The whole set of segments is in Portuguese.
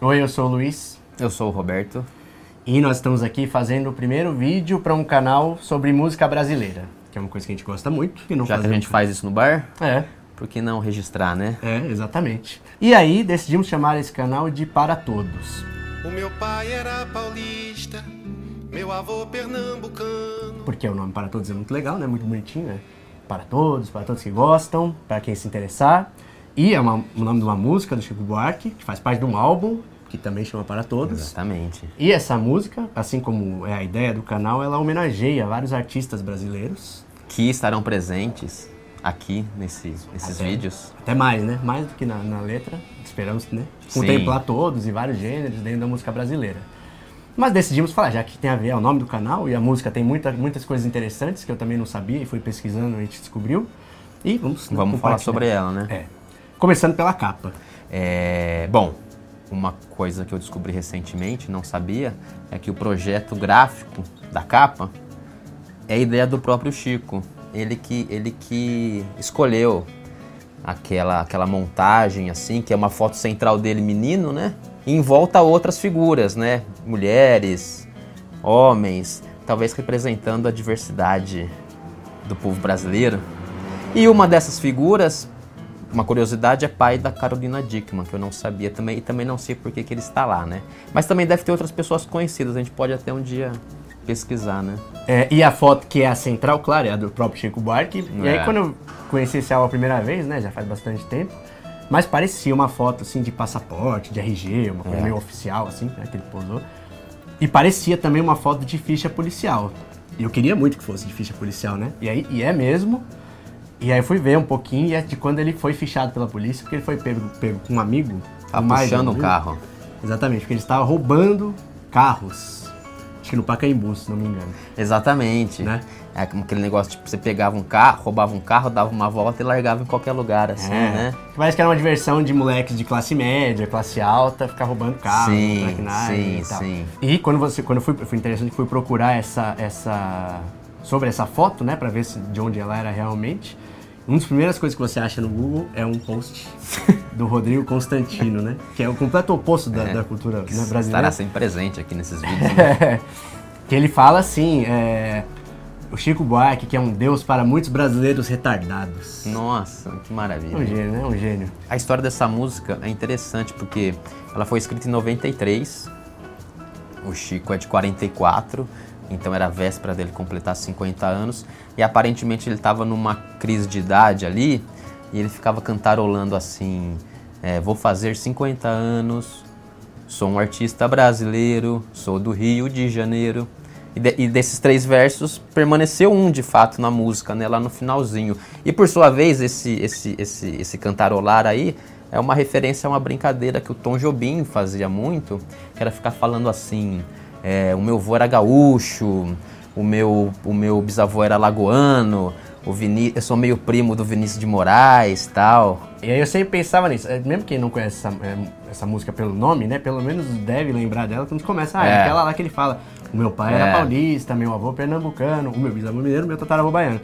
Oi, eu sou o Luiz Eu sou o Roberto. e nós estamos aqui fazendo o primeiro vídeo para um canal sobre música brasileira, que é uma coisa que a gente gosta muito. E não Já que a gente faz isso no bar, É, por que não registrar, né? é, exatamente. E aí decidimos chamar esse canal de Para Todos. O meu pai era paulista, meu avô pernambucano. Porque o nome Para Todos é muito legal, né? Muito bonitinho, né? Para todos, para todos que gostam, para quem se interessar. E é uma- o nome de uma música do Chico Buarque, que faz parte de um álbum, que também chama Para Todos. Exatamente. E essa música, assim como é a ideia do canal, ela homenageia vários artistas brasileiros. Que estarão presentes aqui nesse, nesses Até- vídeos. Até mais, né? Mais do que na, na letra. Esperamos né? Sim. contemplar todos e vários gêneros dentro da música brasileira. Mas decidimos falar, já que tem a ver, é o nome do canal e a música tem muita, muitas coisas interessantes que eu também não sabia e fui pesquisando e a gente descobriu. E vamos né, Vamos falar sobre ela, né? É. Começando pela capa. É, bom, uma coisa que eu descobri recentemente, não sabia, é que o projeto gráfico da capa é ideia do próprio Chico. Ele que, ele que escolheu aquela, aquela montagem assim, que é uma foto central dele menino, né? E em volta outras figuras, né? Mulheres, homens, talvez representando a diversidade do povo brasileiro. E uma dessas figuras, uma curiosidade, é pai da Carolina Dickman, que eu não sabia também, e também não sei por que, que ele está lá, né? Mas também deve ter outras pessoas conhecidas, a gente pode até um dia pesquisar, né? É, e a foto que é a central, claro, é a do próprio Chico Buarque. E aí É. quando eu conheci esse álbum a primeira vez, né, já faz bastante tempo, mas parecia uma foto assim de passaporte, de RG, uma coisa É. meio oficial assim, né, que ele posou. E parecia também uma foto de ficha policial. E eu queria muito que fosse de ficha policial, né? E aí e é mesmo. E aí fui ver um pouquinho e é de quando ele foi fichado pela polícia, porque ele foi pego, pego com um amigo. Tá puxando um amigo. carro. Exatamente, porque ele estava roubando carros. Acho que no Pacaembu, se não me engano. Exatamente. Né? É como aquele negócio, tipo, você pegava um carro, roubava um carro, dava uma volta e largava em qualquer lugar, assim, É. né? Parece que era uma diversão de moleques de classe média, classe alta, ficar roubando carro, Sim, sim, e tal. sim. E quando você, quando eu fui, foi interessante fui procurar essa, essa sobre essa foto, né, para ver se, de onde ela era realmente. Uma das primeiras coisas que você acha no Google é um post do Rodrigo Constantino, né? Que é o completo oposto da, da cultura né, brasileira. Estará sempre presente aqui nesses vídeos. né? que ele fala assim, é, o Chico Buarque, que é um deus para muitos brasileiros retardados. Nossa, que É um maravilha. gênio, né? Um gênio. A história dessa música é interessante porque ela foi escrita em 93. O Chico é de 44, então era a véspera dele completar 50 anos. E aparentemente ele estava numa crise de idade ali e ele ficava cantarolando assim: é, Vou fazer 50 anos, sou um artista brasileiro, sou do Rio de Janeiro. E, de- e desses três versos permaneceu um de fato na música, né, lá no finalzinho. E por sua vez, esse, esse, esse, esse cantarolar aí é uma referência a uma brincadeira que o Tom Jobim fazia muito, que era ficar falando assim: é, o meu avô era gaúcho, o meu, o meu bisavô era lagoano, o Viní eu sou meio primo do Vinícius de Moraes tal. E aí eu sempre pensava nisso, é, mesmo quem não conhece essa, é, essa música pelo nome, né? Pelo menos deve lembrar dela quando começa. Ah, é. É. aquela lá que ele fala. O meu pai era É. paulista, meu avô pernambucano, o meu bisavô mineiro, meu tataravô baiano.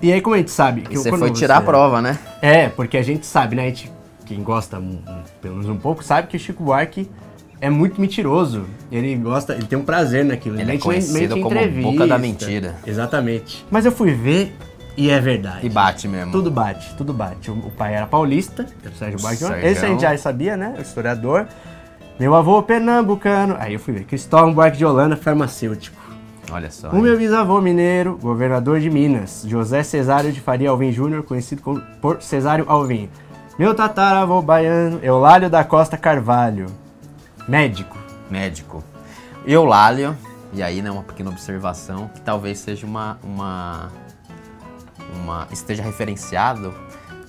E aí como a gente sabe... que você foi tirar a prova, né? É, porque a gente sabe, né? A gente, quem gosta um- um- pelo menos um pouco, sabe que o Chico Buarque é muito mentiroso. Ele gosta, ele tem um prazer naquilo. Ele é meio que- conhecido que como entrevista. boca da mentira. Exatamente. Mas eu fui ver e é verdade. E bate mesmo. Tudo bate, tudo bate. O, o pai era paulista, era o Sérgio. Sérgio. Esse a gente já sabia, né? O historiador. Meu avô pernambucano. Aí eu fui ver. Cristóvão Buarque de Holanda, farmacêutico. Olha só. O meu bisavô mineiro, governador de Minas, José Cesário de Faria Alvim Júnior, conhecido como- por Cesário Alvim. Meu tataravô baiano, Eulálio da Costa Carvalho, médico. médico. Eulálio, e aí né, uma pequena observação, que talvez seja uma, uma, uma esteja referenciado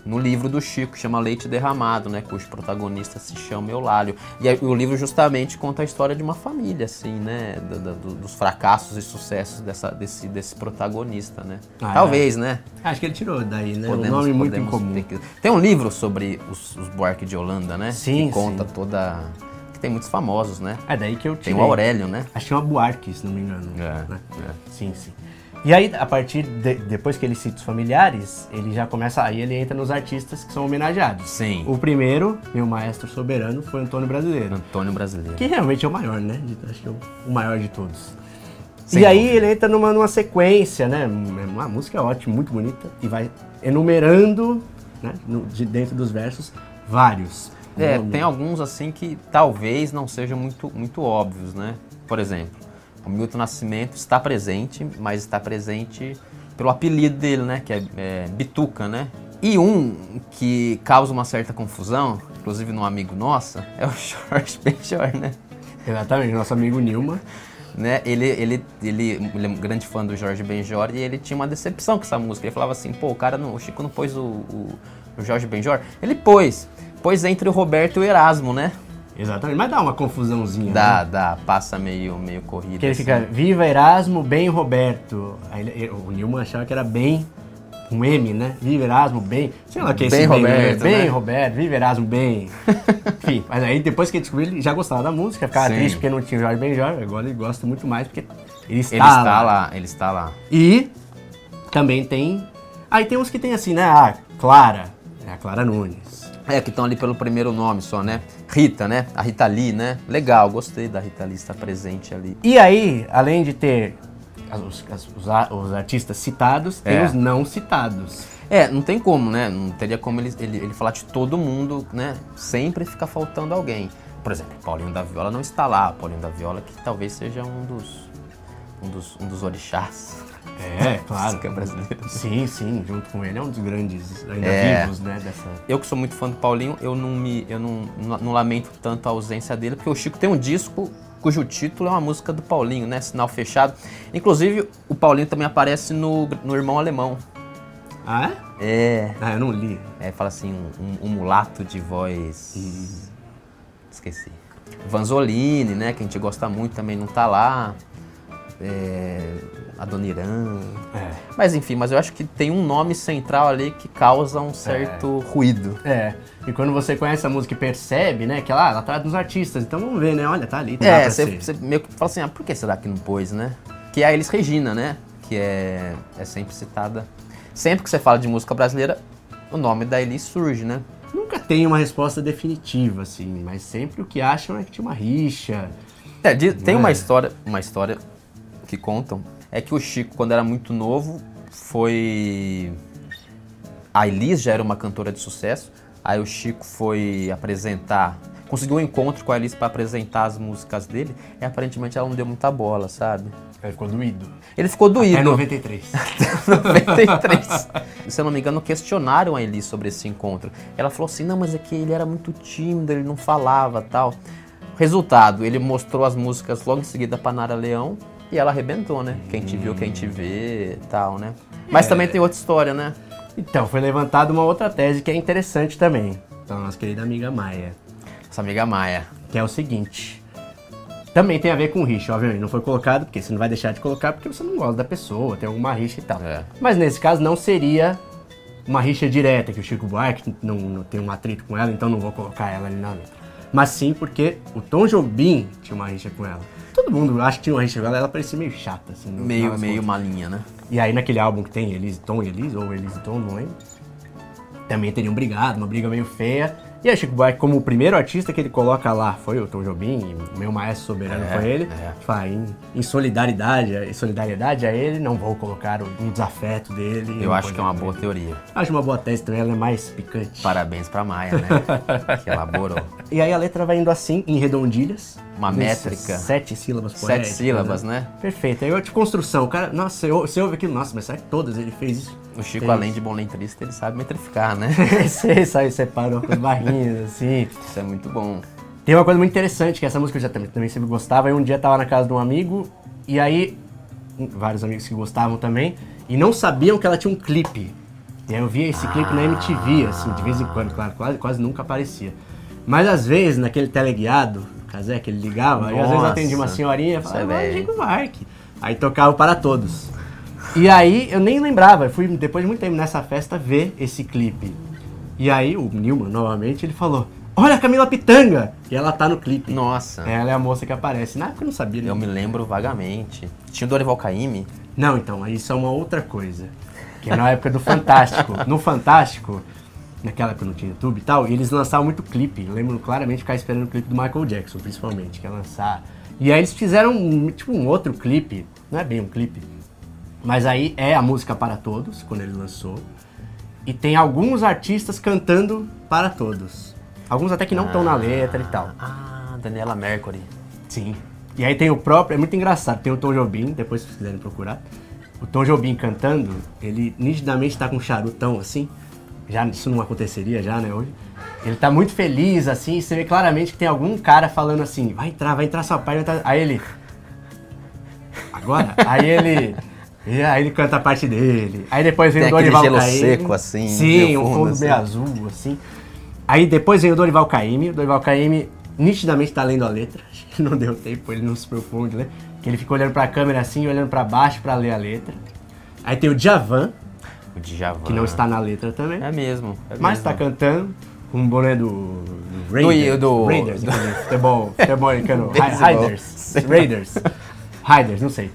no livro do Chico, que chama Leite Derramado, né, cujo protagonista se chama Eulálio. E aí, o livro justamente conta a história de uma família, assim, né, do- do- dos fracassos e sucessos dessa, desse, desse protagonista, né. Ah, talvez, né. Acho que ele tirou daí, né? Podemos- um nome muito incomum. Tem um livro sobre os, os Buarque de Holanda, né? Sim, Que conta sim. toda... que tem muitos famosos, né? É daí que eu Tem tirei. o Aurélio, né? Acho que é uma Buarque, se não me engano. É, né? é. Sim, sim. E aí, a partir de, depois que ele cita os familiares, ele já começa, aí ele entra nos artistas que são homenageados. Sim. O primeiro, meu maestro soberano, foi Antônio Brasileiro. Antônio Brasileiro. Que realmente é o maior, né? Acho que é o- o maior de todos. Sem e aí dúvida. ele entra numa, numa sequência, né? Uma música ótima, muito bonita, e vai enumerando, né? no- de dentro dos versos, vários. É, tem alguns assim que talvez não sejam muito, muito óbvios, né? Por exemplo, o Milton Nascimento está presente, mas está presente pelo apelido dele, né? Que é, é Bituca, né? E um que causa uma certa confusão, inclusive num amigo nosso, é o Jorge Benjor, né? Exatamente, nosso amigo Nilma. né? Ele, ele, ele, ele é um grande fã do Jorge Benjor e ele tinha uma decepção com essa música. Ele falava assim, pô, o cara, não, o Chico não pôs o, o, o Jorge Benjor. Ele pôs, pôs entre o Roberto e o Erasmo, né? Exatamente, mas dá uma confusãozinha. Dá, Né? dá, passa meio, meio corrido. Porque ele assim. fica, viva Erasmo, bem Roberto. Aí o Nilma achava que era bem, um M, né? Viva Erasmo, bem. Sei lá o que é esse Bem né? Roberto, Bem né? Roberto, viva Erasmo, bem. Enfim, mas aí depois que ele descobriu, ele já gostava da música, ficava Sim. triste porque não tinha o Jorge Benjor. Agora ele gosta muito mais porque ele está, Ele está lá, ele está lá. E também tem. Aí tem uns que tem assim, né? A Clara, é a Clara Nunes. É, que estão ali pelo primeiro nome só, né? Rita, né? A Rita Lee, né? Legal, gostei da Rita Lee estar presente ali. E aí, além de ter os, os os artistas citados, tem É. os não citados. É, não tem como, né? Não teria como ele, ele, ele falar de todo mundo, né? Sempre fica faltando alguém. Por exemplo, Paulinho da Viola não está lá. Paulinho da Viola que talvez seja um dos um dos, um dos orixás É, da música brasileira. Sim, sim, junto com ele é um dos grandes ainda É. vivos, né? Dessa... Eu que sou muito fã do Paulinho, eu não me eu não, não, lamento tanto a ausência dele, porque o Chico tem um disco cujo título é uma música do Paulinho, né? Sinal Fechado. Inclusive, o Paulinho também aparece no, no Irmão Alemão. Ah, é? É. Ah, eu não li. É, fala assim, um, um mulato de voz. Esqueci. Vanzolini, né? Que a gente gosta muito também, não tá lá. É, Adoniran. É. Mas enfim, mas eu acho que tem um nome central ali que causa um certo ruído. É, e quando você conhece a música e percebe, né, que ela, ela tá nos artistas, então vamos ver, né, olha, tá ali, dá É, você, você meio que fala assim, ah, por que será que não pôs, né? Que é a Elis Regina, né? Que é, é sempre citada. Sempre que você fala de música brasileira, o nome da Elis surge, né? Nunca tem uma resposta definitiva, assim, mas sempre o que acham é que tinha uma rixa. É, tem É. uma história, uma história que contam, é que o Chico, quando era muito novo, foi... A Elis já era uma cantora de sucesso, aí o Chico foi apresentar... Conseguiu um encontro com a Elis para apresentar as músicas dele, e aparentemente ela não deu muita bola, sabe? Ele ficou doído. Ele ficou doído. É 93. 93. Se eu não me engano, questionaram a Elis sobre esse encontro. Ela falou assim: não, mas é que ele era muito tímido, ele não falava tal. Resultado, ele mostrou as músicas logo em seguida pra Nara Leão e ela arrebentou, né? Quem te viu, quem te vê tal, né? Mas também tem outra história, né? então, foi levantada uma outra tese que é interessante também, pela nossa querida amiga Maia, Essa amiga Maia. que é o seguinte. Também tem a ver com rixa, obviamente. Não foi colocado, porque você não vai deixar de colocar porque você não gosta da pessoa, tem alguma rixa e tal. É. Mas nesse caso não seria uma rixa direta, que o Chico Buarque não, não tem um atrito com ela, então não vou colocar ela ali na letra. Mas sim porque o Tom Jobim tinha uma rixa com ela. Todo mundo acha que tinha rixa com ela, ela parecia meio chata, assim. no Meio, meio contas. malinha, né? E aí naquele álbum que tem Elise Tom e Elise, ou Elise Tom, não lembro. Também teriam brigado, uma briga meio feia. E aí Chico Buarque, como o primeiro artista que ele coloca lá foi o Tom Jobim, e o meu maestro soberano É, foi ele. é. Fala, em, em solidariedade, em solidariedade a ele, não vou colocar o- um desafeto dele. Eu acho que é uma boa teoria. Acho uma boa tese também, ela é mais picante. Parabéns pra Maia, né? que elaborou. E aí a letra vai indo assim, em redondilhas. Uma métrica. Sete sílabas Sete poéticas. sílabas, né? Perfeito. Aí de construção, cara, nossa, você ouve aquilo, nossa, mas será que todas ele fez isso? O Chico, Fez. além de bom letrista, ele sabe metrificar, né? Você sai, separou com as barrinhas, assim. Isso é muito bom. Tem uma coisa muito interessante, que essa música eu já também, também sempre gostava. Aí um dia eu tava na casa de um amigo, e aí, vários amigos que gostavam também, e não sabiam que ela tinha um clipe. E aí eu via esse clipe na MTV, assim, de vez em quando, claro, quase, quase nunca aparecia. Mas às vezes, naquele teleguiado, o Casé, que ele ligava, aí às vezes atendia uma senhorinha e falava, é ah. Chico Buarque. Aí tocava para todos. E aí eu nem lembrava, eu fui depois de muito tempo nessa festa ver esse clipe. E aí o Nilman, novamente, ele falou: olha a Camila Pitanga! E ela tá no clipe. Nossa, Ela é a moça que aparece. Na época eu não sabia. né? eu me lembro vagamente. Tinha o Dorival Caymmi. Não, então, isso é uma outra coisa. Que é na época do Fantástico. No Fantástico, naquela época não tinha YouTube e tal, e eles lançavam muito clipe. Eu lembro claramente ficar esperando o clipe do Michael Jackson, principalmente, que ia lançar. E aí eles fizeram um, tipo um outro clipe, não é bem um clipe, mas aí é a música para todos, quando ele lançou. E tem alguns artistas cantando para todos. Alguns até que não estão na letra e tal. Ah, Daniela Mercury. Sim. E aí tem o próprio, é muito engraçado, tem o Tom Jobim, depois se vocês quiserem procurar. O Tom Jobim cantando, ele nitidamente tá com um charutão assim. Já isso não aconteceria já, né, hoje. Ele tá muito feliz assim, e você vê claramente que tem algum cara falando assim: "Vai entrar, vai entrar sua parte". vai entrar-" Aí ele Agora, aí ele e aí ele canta a parte dele. Aí depois vem Tem o Dorival gelo Caymmi. seco, assim, Sim, um fundo, assim. meio azul, assim. Aí depois vem o Dorival Caymmi. O Dorival Caymmi nitidamente tá lendo a letra. Acho que não deu tempo, ele não se preocupou de ler. Que ele fica olhando pra câmera assim, olhando pra baixo pra ler a letra. Aí tem o Djavan, O Djavan. que não está na letra também. É mesmo. é mas mesmo. tá cantando com um boné do, do Raiders. do- Raiders, do- futebol, futebol americano. Raiders. Raiders. Raiders, não sei.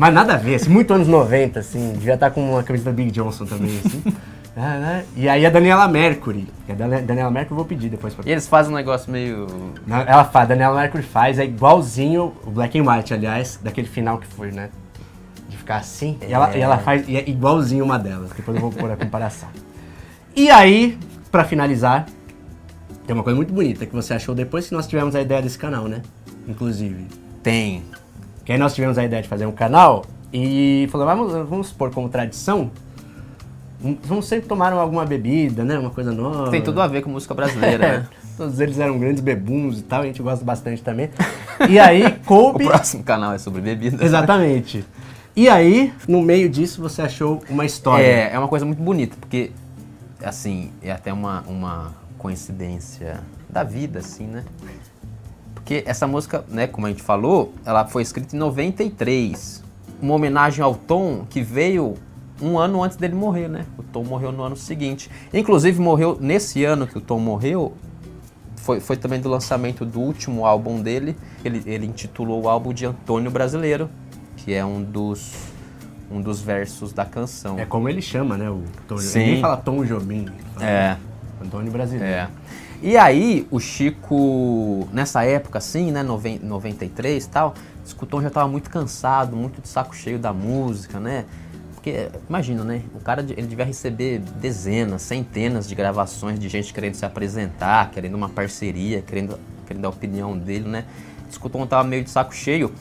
Mas nada a ver, assim, muito anos 90, assim. Devia estar com uma camisa da Big Johnson também, assim. Ah, né? E aí a Daniela Mercury. E a Dani- Daniela Mercury eu vou pedir depois pra E eles fazem um negócio meio. Não, Ela faz, a Daniela Mercury faz, é igualzinho o Black and White, aliás, daquele final que foi, né? De ficar assim. E, ela, e ela faz, e é igualzinho uma delas. Depois eu vou pôr a comparação. E aí, pra finalizar, tem uma coisa muito bonita que você achou depois que nós tivemos a ideia desse canal, né? Inclusive. Tem. Que aí nós tivemos a ideia de fazer um canal e falou, vamos, vamos pôr como tradição. um- Vamos sempre tomar alguma bebida, né? Uma coisa nova. Tem tudo a ver com música brasileira, né? Todos eles eram grandes bebuns e tal, a gente gosta bastante também. E aí, O coube. próximo canal é sobre bebida. Exatamente. E aí, no meio disso, você achou uma história. É, é uma coisa muito bonita, porque, assim, é até uma, uma coincidência da vida, assim, né? Porque essa música, né, como a gente falou, ela foi escrita em 93. Uma homenagem ao Tom que veio um ano antes dele morrer, né? O Tom morreu no ano seguinte. Inclusive, morreu nesse ano que o Tom morreu. Foi, foi também do lançamento do último álbum dele. Ele, ele intitulou o álbum de Antônio Brasileiro, que é um dos, um dos versos da canção. É como ele chama, né? O Tom Sim. Ninguém fala Tom Jobim. ele fala É. Antônio Brasileiro. É. E aí, o Chico, nessa época assim, né, noven- 93 e tal, Tom já tava muito cansado, muito de saco cheio da música, né? Porque, imagina, né? O cara, ele devia receber dezenas, centenas de gravações de gente querendo se apresentar, querendo uma parceria, querendo, querendo a opinião dele, né? Diz que o Tom tava meio de saco cheio.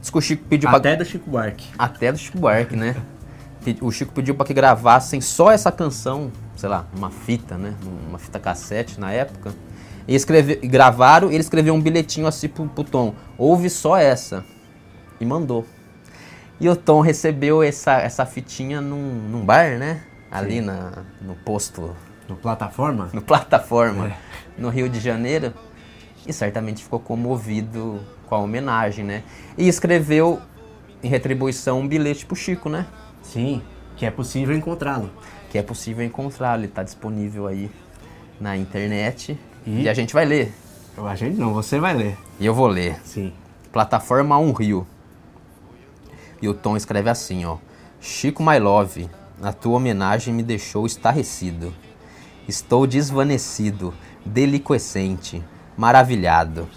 Diz que o Chico pediu pra Até do Chico Buarque. até do Chico Buarque, né? O Chico pediu para que gravassem só essa canção, sei lá, uma fita, né? Uma fita cassete na época. E escreve, gravaram, e ele escreveu um bilhetinho assim pro, pro Tom. Ouve só essa. E mandou. E o Tom recebeu essa, essa fitinha num, num bar, né? Ali na, no posto, No plataforma? no plataforma, no Rio de Janeiro. E certamente ficou comovido com a homenagem, né? E escreveu em retribuição um bilhete pro Chico, né? Sim, que é possível encontrá-lo. Que é possível encontrá-lo, ele tá disponível aí na internet. E? E, a gente vai ler. A gente não, você vai ler. E eu vou ler. Sim. Plataforma 1 Rio. E o Tom escreve assim, ó. Chico My Love, a tua homenagem me deixou estarrecido. Estou desvanecido, deliquescente, maravilhado.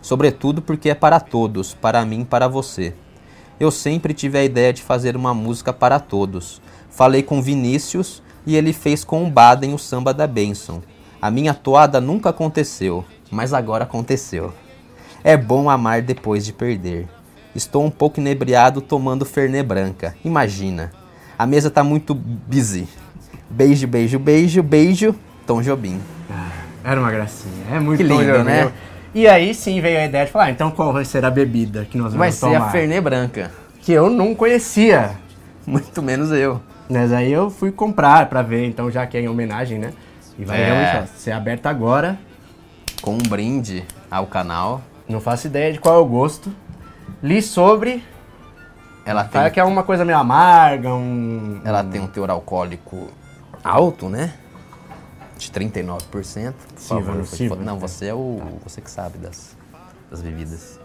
Sobretudo porque é para todos, para mim, para você. Eu sempre tive a ideia de fazer uma música para todos. Falei com Vinícius e ele fez com o Baden o samba da Benção. A minha toada nunca aconteceu, mas agora aconteceu. É bom amar depois de perder. Estou um pouco inebriado tomando Fernet Branca. Imagina. A mesa tá muito busy. Beijo, beijo, beijo, beijo. Tom Jobim. Era uma gracinha. É muito Que lindo, Jobim. né? E aí sim veio a ideia de falar, ah, então qual vai ser a bebida que nós vamos Vai ser tomar? a Fernet Branca. Que eu não conhecia. Muito menos eu. Mas aí eu fui comprar pra ver, então já que é em homenagem, né? E vai É. realmente ó, ser aberta agora. Com um brinde ao canal. Não faço ideia de qual é o gosto. Li sobre. Ela tem, Fala que é uma coisa meio amarga, um. ela tem um teor alcoólico alto, né? de 39%. Por Sirva, favor, não você é o você que sabe das, das bebidas.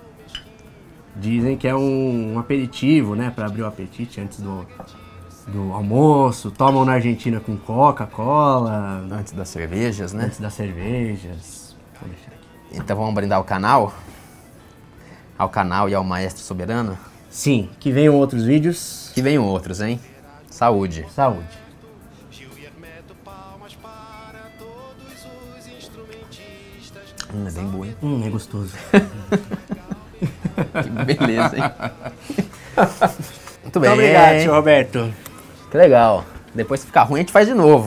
Dizem que é um, um aperitivo, né? Pra abrir o apetite antes do, do almoço. Tomam na Argentina com Coca-Cola, Antes das cervejas, né? antes das cervejas. Vou deixar aqui. Então vamos brindar ao canal? Ao canal e ao Maestro Soberano? Sim, que venham outros vídeos. Que venham outros, hein? Saúde. Saúde. Hum, é bem boa, hein? Hum, é gostoso. Que beleza, hein? Muito bem. Muito obrigado, senhor Roberto. Que legal. Depois se ficar ruim, a gente faz de novo.